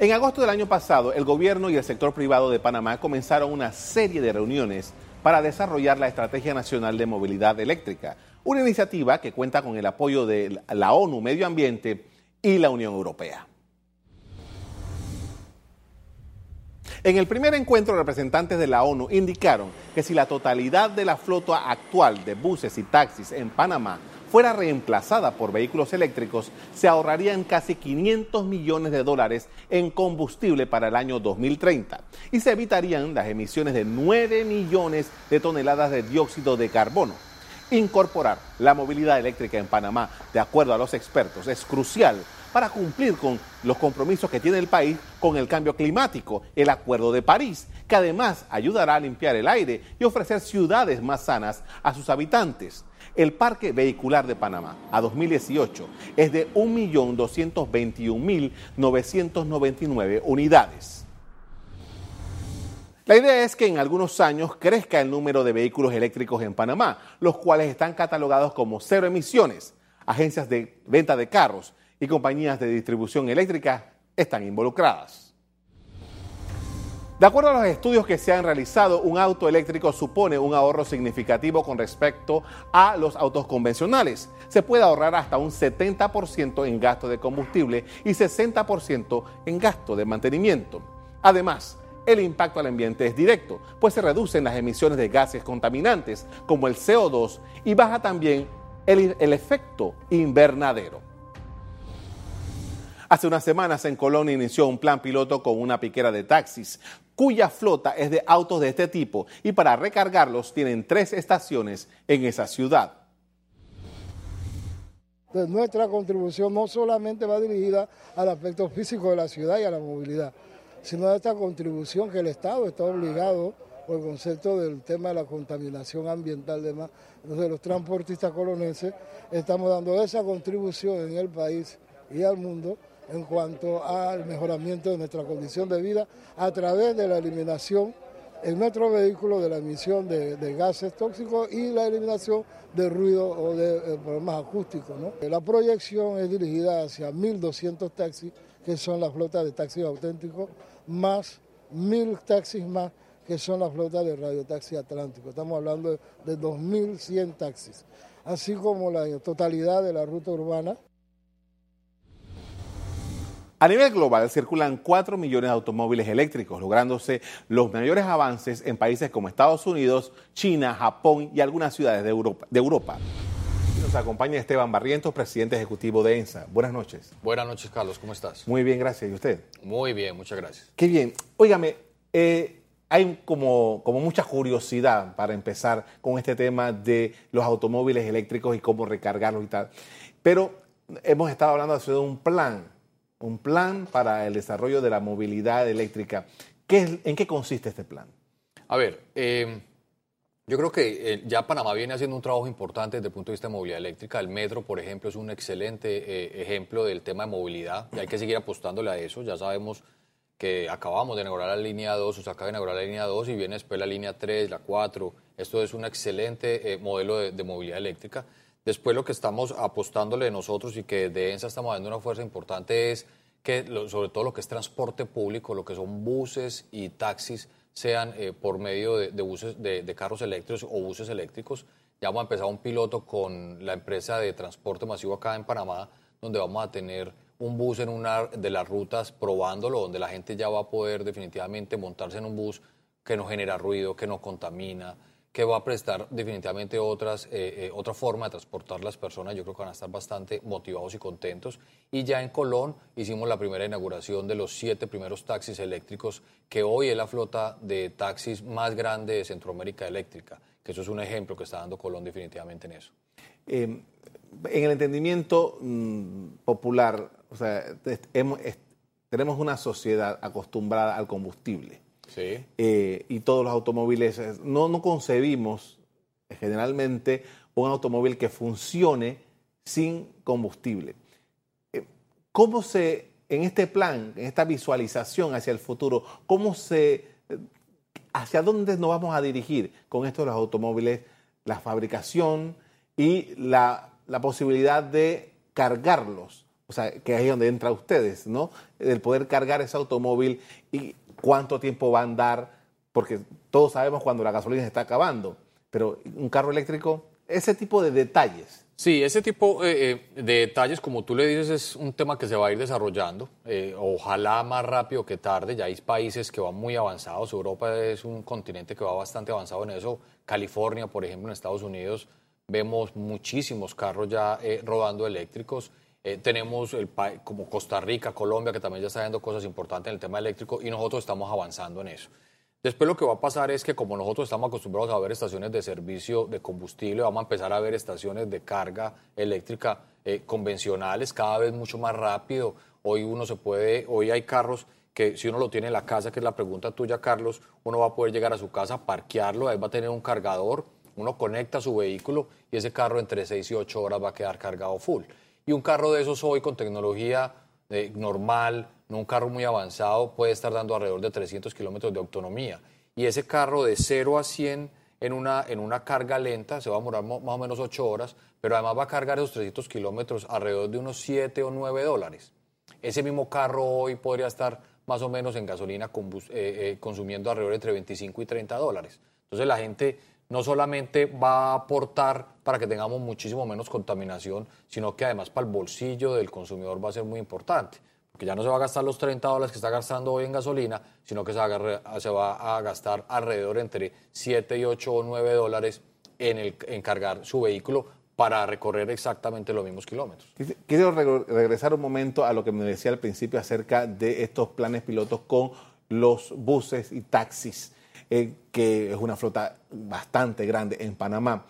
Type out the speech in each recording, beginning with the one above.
En agosto del año pasado, el gobierno y el sector privado de Panamá comenzaron una serie de reuniones para desarrollar la Estrategia Nacional de Movilidad Eléctrica, una iniciativa que cuenta con el apoyo de la ONU Medio Ambiente y la Unión Europea. En el primer encuentro, representantes de la ONU indicaron que si la totalidad de la flota actual de buses y taxis en Panamá fuera reemplazada por vehículos eléctricos, se ahorrarían casi 500 millones de dólares en combustible para el año 2030 y se evitarían las emisiones de 9 millones de toneladas de dióxido de carbono. Incorporar la movilidad eléctrica en Panamá, de acuerdo a los expertos, es crucial para cumplir con los compromisos que tiene el país con el cambio climático, el Acuerdo de París, que además ayudará a limpiar el aire y ofrecer ciudades más sanas a sus habitantes. El parque vehicular de Panamá a 2018 es de 1.221.999 unidades. La idea es que en algunos años crezca el número de vehículos eléctricos en Panamá, los cuales están catalogados como cero emisiones. Agencias de venta de carros y compañías de distribución eléctrica están involucradas. De acuerdo a los estudios que se han realizado, un auto eléctrico supone un ahorro significativo con respecto a los autos convencionales. Se puede ahorrar hasta un 70% en gasto de combustible y 60% en gasto de mantenimiento. Además, el impacto al ambiente es directo, pues se reducen las emisiones de gases contaminantes como el CO2 y baja también el, el efecto invernadero. Hace unas semanas en Colón inició un plan piloto con una piquera de taxis cuya flota es de autos de este tipo y para recargarlos tienen tres estaciones en esa ciudad. nuestra contribución no solamente va dirigida al aspecto físico de la ciudad y a la movilidad, sino a esta contribución que el Estado está obligado por el concepto del tema de la contaminación ambiental demás. Entonces los transportistas colonenses estamos dando esa contribución en el país y al mundo en cuanto al mejoramiento de nuestra condición de vida a través de la eliminación en nuestro vehículo de la emisión de, gases tóxicos y la eliminación de ruido o de eh, problemas acústicos. La proyección es dirigida hacia 1.200 taxis, que son la flota de taxis auténticos, más 1.000 taxis más, que son la flota de radiotaxi atlántico. Estamos hablando de 2.100 taxis, así como la totalidad de la ruta urbana a nivel global circulan 4 millones de automóviles eléctricos, lográndose los mayores avances en países como Estados Unidos, China, Japón y algunas ciudades de Europa. Nos acompaña Esteban Barrientos, presidente ejecutivo de ENSA. Buenas noches. Buenas noches, Carlos. ¿Cómo estás? Muy bien, gracias. ¿Y usted? Muy bien, muchas gracias. Qué bien. Óigame, eh, hay como, como mucha curiosidad para empezar con este tema de los automóviles eléctricos y cómo recargarlos y tal. Pero hemos estado hablando de un plan un plan para el desarrollo de la movilidad eléctrica. ¿Qué, ¿En qué consiste este plan? A ver, eh, yo creo que eh, ya Panamá viene haciendo un trabajo importante desde el punto de vista de movilidad eléctrica. El metro, por ejemplo, es un excelente eh, ejemplo del tema de movilidad y hay que seguir apostándole a eso. Ya sabemos que acabamos de inaugurar la línea 2, o se acaba de inaugurar la línea 2 y viene después la línea 3, la 4. Esto es un excelente modelo de, de movilidad eléctrica. Después lo que estamos apostándole nosotros y que de ENSA estamos dando una fuerza importante es que sobre todo lo que es transporte público, lo que son buses y taxis, sean eh, por medio de, buses, de, carros eléctricos o buses eléctricos. Ya vamos a empezar un piloto con la empresa de transporte masivo acá en Panamá, donde vamos a tener un bus en una de las rutas probándolo, donde la gente ya va a poder definitivamente montarse en un bus que no genera ruido, que no contamina, que va a prestar definitivamente otras, eh, eh, otra forma de transportar las personas. Yo creo que van a estar bastante motivados y contentos. Y ya en Colón hicimos la primera inauguración de los siete primeros taxis eléctricos, que hoy es la flota de taxis más grande de Centroamérica Eléctrica, que eso es un ejemplo que está dando Colón definitivamente en eso. Em, en el entendimiento mm, popular, o sea, tenemos una sociedad acostumbrada al combustible eh, y todos los automóviles, eh, no, no concebimos generalmente un automóvil que funcione sin combustible. Eh, ¿Cómo se, en este plan, en esta visualización hacia el futuro, cómo se, hacia dónde nos vamos a dirigir con estos los automóviles, la fabricación y la, la posibilidad de cargarlos o sea, que es ahí donde entra ustedes, ¿no? El poder cargar ese automóvil y cuánto tiempo va a andar, porque todos sabemos cuando la gasolina se está acabando, pero un carro eléctrico, ese tipo de detalles. Sí, ese tipo eh, eh, de detalles, como tú le dices, es un tema que se va a ir desarrollando. Eh, ojalá más rápido que tarde. Ya hay países que van muy avanzados. Europa es un continente que va bastante avanzado en eso. California, por ejemplo, en Estados Unidos, vemos muchísimos carros ya rodando eléctricos. Tenemos el, como Costa Rica, Colombia, que también ya está haciendo cosas importantes en el tema eléctrico y nosotros estamos avanzando en eso. Después lo que va a pasar es que como nosotros estamos acostumbrados a ver estaciones de servicio de combustible, vamos a empezar a ver estaciones de carga eléctrica eh, convencionales cada vez mucho más rápido. Hoy uno se puede, hoy hay carros que si uno lo tiene en la casa, que es la pregunta tuya, Carlos, uno va a poder llegar a su casa, parquearlo, ahí va a tener un cargador, uno conecta su vehículo y ese carro entre 6 y 8 horas va a quedar cargado full. Y un carro de esos hoy con tecnología eh, normal, no un carro muy avanzado, puede estar dando alrededor de 300 kilómetros de autonomía. Y ese carro de 0 a 100 en una, en una carga lenta se va a demorar más o menos 8 horas, pero además va a cargar esos 300 kilómetros alrededor de unos 7 o 9 dólares. Ese mismo carro hoy podría estar más o menos en gasolina eh, eh, consumiendo alrededor de entre 25 y 30 dólares. Entonces la gente no solamente va a aportar para que tengamos muchísimo menos contaminación, sino que además para el bolsillo del consumidor va a ser muy importante que ya no se va a gastar los 30 dólares que está gastando hoy en gasolina, sino que se va a, gastar alrededor entre 7 y 8 o 9 dólares en, el, en cargar su vehículo para recorrer exactamente los mismos kilómetros. Quiero regresar un momento a lo que me decía al principio acerca de estos planes pilotos con los buses y taxis, eh, que es una flota bastante grande en Panamá.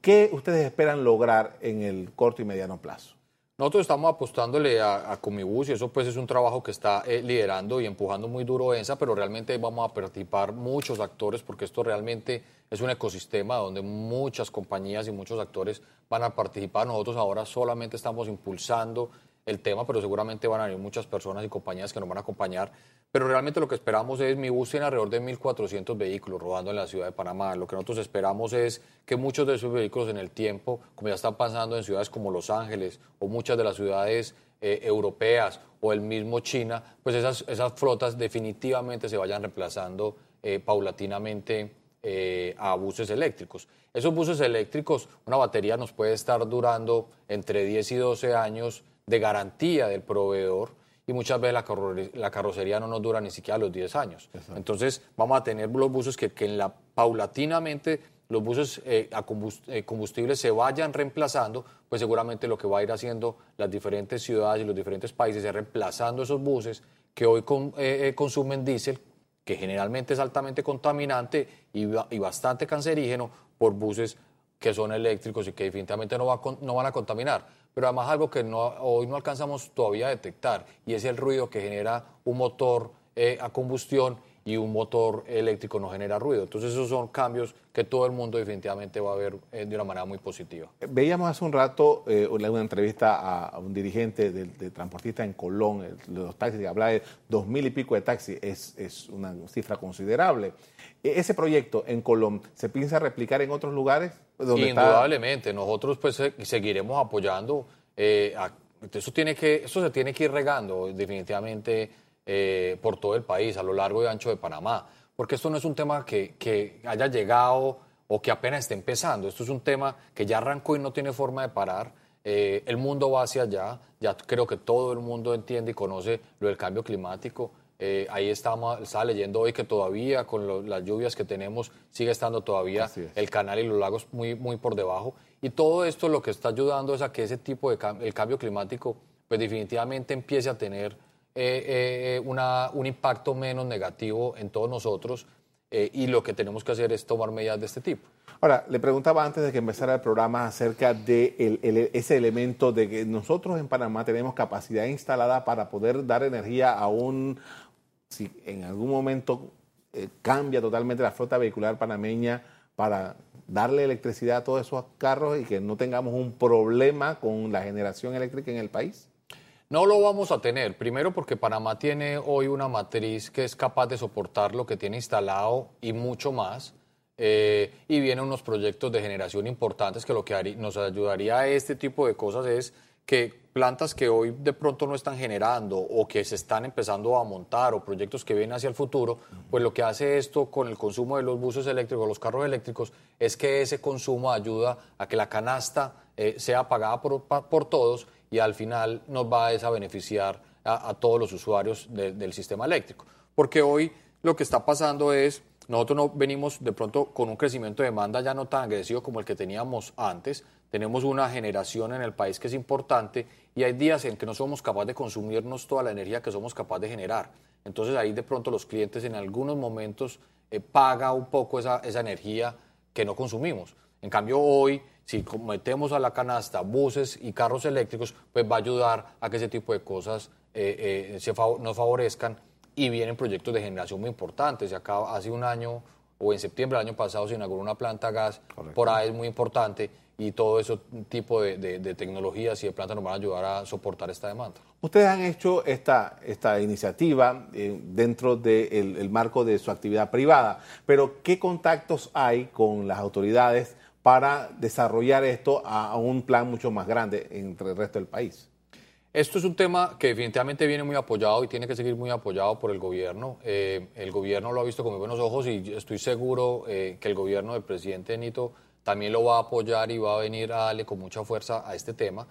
¿Qué ustedes esperan lograr en el corto y mediano plazo? Nosotros estamos apostándole a, Comibus y eso pues es un trabajo que está eh, liderando y empujando muy duro ENSA, pero realmente vamos a participar muchos actores porque esto realmente es un ecosistema donde muchas compañías y muchos actores van a participar. Nosotros ahora solamente estamos impulsando el tema, pero seguramente van a venir muchas personas y compañías que nos van a acompañar. Pero realmente lo que esperamos es, mi bus tiene alrededor de 1.400 vehículos rodando en la ciudad de Panamá. Lo que nosotros esperamos es que muchos de esos vehículos en el tiempo, como ya están pasando en ciudades como Los Ángeles o muchas de las ciudades eh, europeas o el mismo China, pues esas, esas flotas definitivamente se vayan reemplazando eh, paulatinamente eh, a buses eléctricos. Esos buses eléctricos, una batería nos puede estar durando entre 10 y 12 años de garantía del proveedor y muchas veces la, carrocería no nos dura ni siquiera los 10 años. Entonces vamos a tener los buses que, en la, paulatinamente los buses eh, a eh, combustible se vayan reemplazando, pues seguramente lo que va a ir haciendo las diferentes ciudades y los diferentes países es reemplazando esos buses que hoy eh, consumen diésel, que generalmente es altamente contaminante y, y bastante cancerígeno, por buses que son eléctricos y que definitivamente no, va no van a contaminar. Pero además algo que no, hoy no alcanzamos todavía a detectar y es el ruido que genera un motor eh, a combustión y un motor eléctrico no genera ruido. Entonces esos son cambios que todo el mundo definitivamente va a ver eh, de una manera muy positiva. Veíamos hace un rato eh, una entrevista a, un dirigente de, transportista en Colón, de los taxis, que hablaba de dos mil y pico de taxis, es, es una cifra considerable. E, ¿Ese proyecto en Colón se piensa replicar en otros lugares? Indudablemente, nosotros pues seguiremos apoyando. Eh, eso, tiene que, eso se tiene que ir regando definitivamente eh, por todo el país, a lo largo y ancho de Panamá, porque esto no es un tema que, que haya llegado o que apenas esté empezando, esto es un tema que ya arrancó y no tiene forma de parar. Eh, el mundo va hacia allá, ya creo que todo el mundo entiende y conoce lo del cambio climático. Eh, ahí estamos, estaba leyendo hoy que todavía con las lluvias que tenemos sigue estando todavía el canal y los lagos muy, muy por debajo. Y todo esto lo que está ayudando es a que ese tipo de el cambio climático pues definitivamente empiece a tener eh, eh, una, un impacto menos negativo en todos nosotros y lo que tenemos que hacer es tomar medidas de este tipo. Ahora, le preguntaba antes de que empezara el programa acerca de ese elemento de que nosotros en Panamá tenemos capacidad instalada para poder dar energía a un, si en algún momento eh, cambia totalmente la flota vehicular panameña para darle electricidad a todos esos carros y que no tengamos un problema con la generación eléctrica en el país? No lo vamos a tener. Primero porque Panamá tiene hoy una matriz que es capaz de soportar lo que tiene instalado y mucho más. Eh, y vienen unos proyectos de generación importantes que lo que nos ayudaría a este tipo de cosas es que plantas que hoy de pronto no están generando o que se están empezando a montar o proyectos que vienen hacia el futuro, pues lo que hace esto con el consumo de los buses eléctricos, los carros eléctricos, es que ese consumo ayuda a que la canasta eh, sea pagada por, por, todos y al final nos va a beneficiar a, todos los usuarios del sistema eléctrico. Porque hoy lo que está pasando es, nosotros no venimos de pronto con un crecimiento de demanda ya no tan agresivo como el que teníamos antes, tenemos una generación en el país que es importante y hay días en que no somos capaces de consumirnos toda la energía que somos capaces de generar. Entonces ahí de pronto los clientes en algunos momentos eh, paga un poco esa, esa energía que no consumimos. En cambio hoy, si metemos a la canasta buses y carros eléctricos, pues va a ayudar a que ese tipo de cosas eh, eh, se nos favorezcan y vienen proyectos de generación muy importantes. Acá hace un año o en septiembre del año pasado se inauguró una planta gas por ahí es muy importante y todo ese tipo de, tecnologías y de plantas nos van a ayudar a soportar esta demanda. Ustedes han hecho esta, esta iniciativa eh, dentro del marco de su actividad privada, pero ¿qué contactos hay con las autoridades para desarrollar esto a, un plan mucho más grande entre el resto del país? Esto es un tema que definitivamente viene muy apoyado y tiene que seguir muy apoyado por el gobierno. Eh, el gobierno lo ha visto con muy buenos ojos y estoy seguro eh, que el gobierno del presidente Nito también lo va a apoyar y va a venir a darle con mucha fuerza a este tema.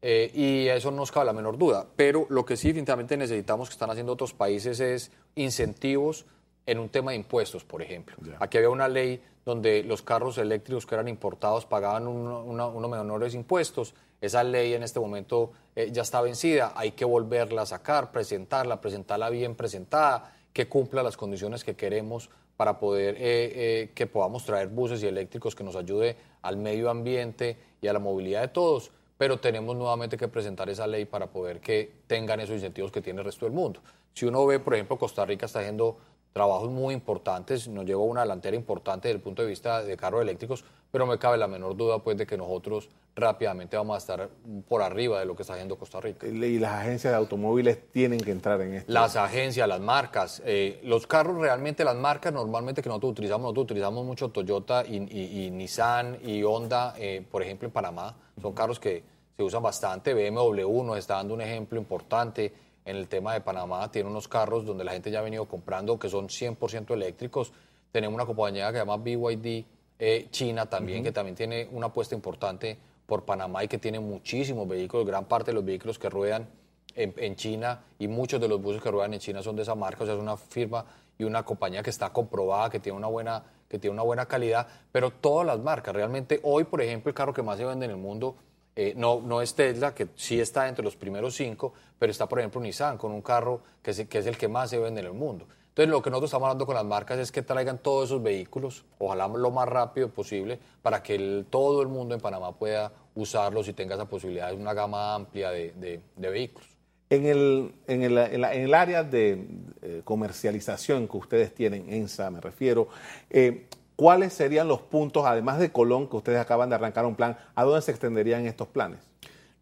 Eh, y eso no nos cabe la menor duda. Pero lo que sí definitivamente necesitamos que están haciendo otros países es incentivos en un tema de impuestos, por ejemplo. Aquí había una ley donde los carros eléctricos que eran importados pagaban unos menores impuestos. Esa ley en este momento eh, ya está vencida. Hay que volverla a sacar, presentarla, presentarla bien presentada, que cumpla las condiciones que queremos para poder eh, eh, que podamos traer buses y eléctricos que nos ayude al medio ambiente y a la movilidad de todos, pero tenemos nuevamente que presentar esa ley para poder que tengan esos incentivos que tiene el resto del mundo. Si uno ve, por ejemplo, Costa Rica está haciendo trabajos muy importantes, nos lleva una delantera importante desde el punto de vista de carros eléctricos, pero me cabe la menor duda pues de que nosotros rápidamente vamos a estar por arriba de lo que está haciendo Costa Rica. Y las agencias de automóviles tienen que entrar en esto. Las agencias, las marcas, eh, los carros realmente, las marcas normalmente que nosotros utilizamos, nosotros utilizamos mucho Toyota y, Nissan y Honda, eh, por ejemplo en Panamá, son carros que se usan bastante, BMW nos está dando un ejemplo importante en el tema de Panamá, tiene unos carros donde la gente ya ha venido comprando que son 100% eléctricos, tenemos una compañía que se llama BYD eh, China también, que también tiene una apuesta importante por Panamá y que tiene muchísimos vehículos, gran parte de los vehículos que ruedan en, China y muchos de los buses que ruedan en China son de esa marca, o sea, es una firma y una compañía que está comprobada, que tiene una buena, que tiene una buena calidad, pero todas las marcas, realmente hoy, por ejemplo, el carro que más se vende en el mundo eh, no, no es Tesla, que sí está entre los primeros cinco, pero está, por ejemplo, Nissan, con un carro que es, el que más se vende en el mundo. Entonces, lo que nosotros estamos hablando con las marcas es que traigan todos esos vehículos, ojalá lo más rápido posible, para que todo el mundo en Panamá pueda usarlos y tenga esa posibilidad de una gama amplia de, vehículos. En el, en, el, en, el, área de eh, comercialización que ustedes tienen, ENSA me refiero, eh, ¿cuáles serían los puntos, además de Colón, que ustedes acaban de arrancar un plan, a dónde se extenderían estos planes?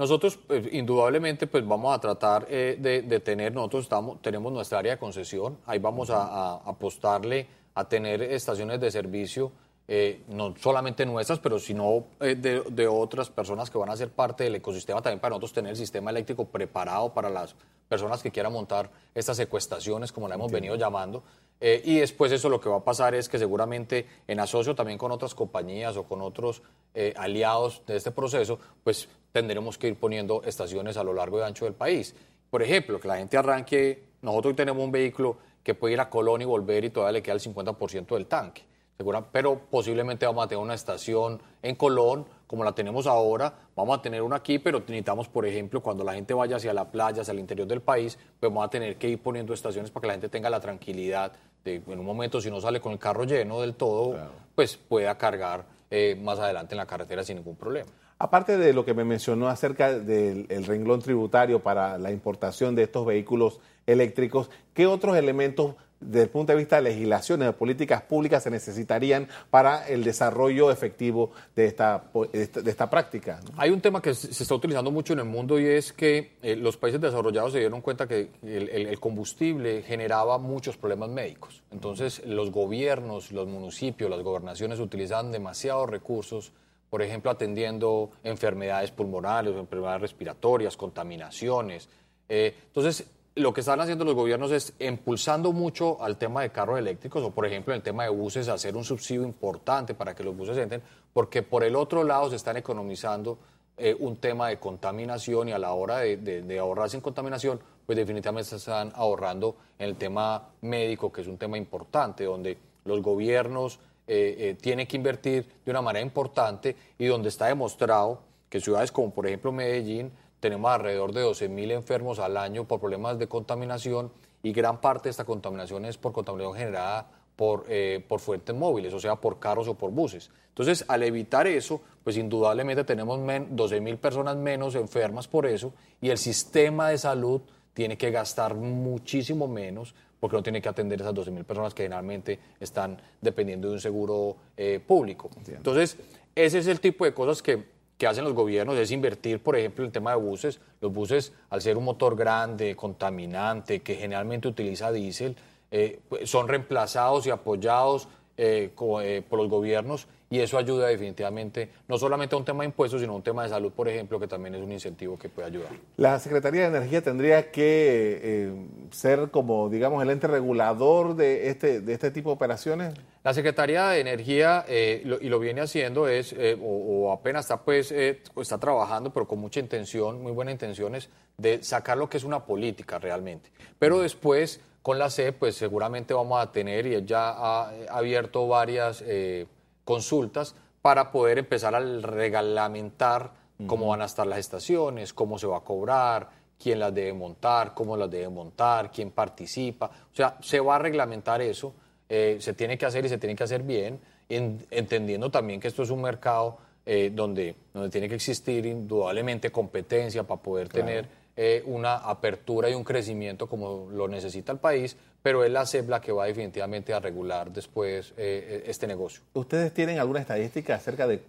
Nosotros, pues, indudablemente, pues vamos a tratar eh, de, tener, nosotros estamos, tenemos nuestra área de concesión, ahí vamos a, apostarle a tener estaciones de servicio, eh, no solamente nuestras, pero sino eh, de, otras personas que van a ser parte del ecosistema, también para nosotros tener el sistema eléctrico preparado para las personas que quieran montar estas secuestaciones, como la hemos venido llamando. y después eso lo que va a pasar es que seguramente en asocio también con otras compañías o con otros aliados de este proceso, pues tendremos que ir poniendo estaciones a lo largo y ancho del país. Por ejemplo, que la gente arranque, nosotros tenemos un vehículo que puede ir a Colón y volver y todavía le queda el 50% del tanque. Pero posiblemente vamos a tener una estación en Colón, como la tenemos ahora, vamos a tener una aquí, pero necesitamos, por ejemplo, cuando la gente vaya hacia la playa, hacia el interior del país, pues vamos a tener que ir poniendo estaciones para que la gente tenga la tranquilidad de, en un momento, si no sale con el carro lleno del todo, pues pueda cargar eh, más adelante en la carretera sin ningún problema. Aparte de lo que me mencionó acerca del renglón tributario para la importación de estos vehículos eléctricos, ¿qué otros elementos desde el punto de vista de legislaciones, de políticas públicas, se necesitarían para el desarrollo efectivo de esta, de esta, práctica? Hay un tema que se está utilizando mucho en el mundo y es que eh, los países desarrollados se dieron cuenta que el, combustible generaba muchos problemas médicos. Entonces, los gobiernos, los municipios, las gobernaciones utilizaban demasiados recursos por ejemplo, atendiendo enfermedades pulmonares, enfermedades respiratorias, contaminaciones. Eh, entonces, lo que están haciendo los gobiernos es impulsando mucho al tema de carros eléctricos o, por ejemplo, en el tema de buses, hacer un subsidio importante para que los buses entren, porque por el otro lado se están economizando eh, un tema de contaminación y a la hora de, de, ahorrarse en contaminación, pues definitivamente se están ahorrando en el tema médico, que es un tema importante, donde los gobiernos eh, eh, tienen que invertir de una manera importante y donde está demostrado que ciudades como, por ejemplo, Medellín, tenemos alrededor de 12.000 enfermos al año por problemas de contaminación y gran parte de esta contaminación es por contaminación generada por, eh, por fuentes móviles, o sea, por carros o por buses. Entonces, al evitar eso, pues indudablemente tenemos 12.000 personas menos enfermas por eso y el sistema de salud tiene que gastar muchísimo menos porque no tiene que atender esas 12.000 personas que generalmente están dependiendo de un seguro eh, público. Entonces, ese es el tipo de cosas que que hacen los gobiernos es invertir, por ejemplo, en el tema de buses. Los buses, al ser un motor grande, contaminante, que generalmente utiliza diésel, eh, pues, son reemplazados y apoyados eh, eh, por los gobiernos y eso ayuda definitivamente no solamente a un tema de impuestos, sino a un tema de salud, por ejemplo, que también es un incentivo que puede ayudar. La Secretaría de Energía tendría que eh, ser como, digamos, el ente regulador de este, de este tipo de operaciones. La Secretaría de Energía, eh, y lo viene haciendo, es, eh, o, apenas está, pues, está trabajando, pero con mucha intención, muy buenas intenciones, de sacar lo que es una política realmente. Pero después, con la CEP, pues seguramente vamos a tener, y ya ha abierto varias consultas para poder empezar a reglamentar cómo van a estar las estaciones, cómo se va a cobrar, quién las debe montar, cómo las debe montar, quién participa. O sea, se va a reglamentar eso, eh, se tiene que hacer y se tiene que hacer bien, entendiendo también que esto es un mercado eh, donde, donde tiene que existir indudablemente competencia para poder tener eh, una apertura y un crecimiento como lo necesita el país, pero es la CEP que va definitivamente a regular después eh, este negocio. ¿Ustedes tienen alguna estadística acerca de,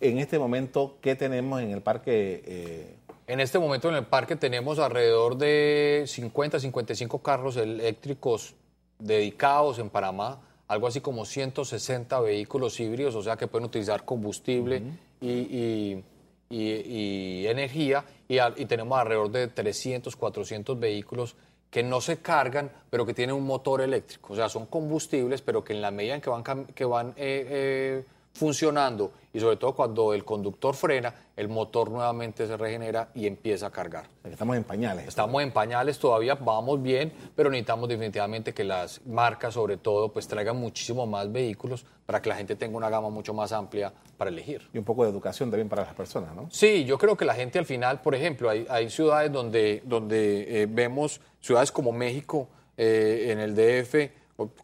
en este momento, qué tenemos en el parque? Eh? En este momento en el parque tenemos alrededor de 50, 55 carros eléctricos dedicados en Panamá, algo así como 160 vehículos híbridos, o sea que pueden utilizar combustible y y, energía y, tenemos alrededor de 300, 400 vehículos que no se cargan, pero que tienen un motor eléctrico. O sea, son combustibles, pero que en la medida en que van, que van eh, eh, funcionando y sobre todo cuando el conductor frena, el motor nuevamente se regenera y empieza a cargar. Estamos en pañales. Estamos en pañales, todavía vamos bien, pero necesitamos definitivamente que las marcas sobre todo pues traigan muchísimo más vehículos para que la gente tenga una gama mucho más amplia para elegir. Y un poco de educación también para las personas, ¿no? Sí, yo creo que la gente al final, por ejemplo, hay, hay ciudades donde, donde eh, vemos ciudades como México, eh, en el DF,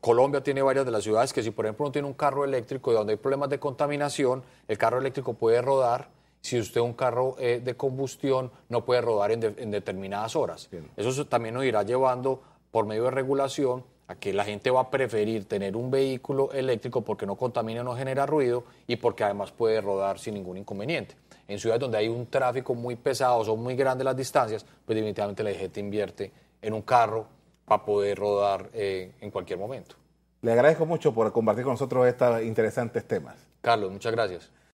Colombia tiene varias de las ciudades que si por ejemplo uno tiene un carro eléctrico y donde hay problemas de contaminación, el carro eléctrico puede rodar. Si usted un carro eh, de combustión no puede rodar en, determinadas horas. Eso también nos irá llevando por medio de regulación a que la gente va a preferir tener un vehículo eléctrico porque no contamina, no genera ruido y porque además puede rodar sin ningún inconveniente. En ciudades donde hay un tráfico muy pesado, son muy grandes las distancias, pues definitivamente la gente invierte en un carro para poder rodar eh, en cualquier momento. Le agradezco mucho por compartir con nosotros estos interesantes temas. Carlos, muchas gracias.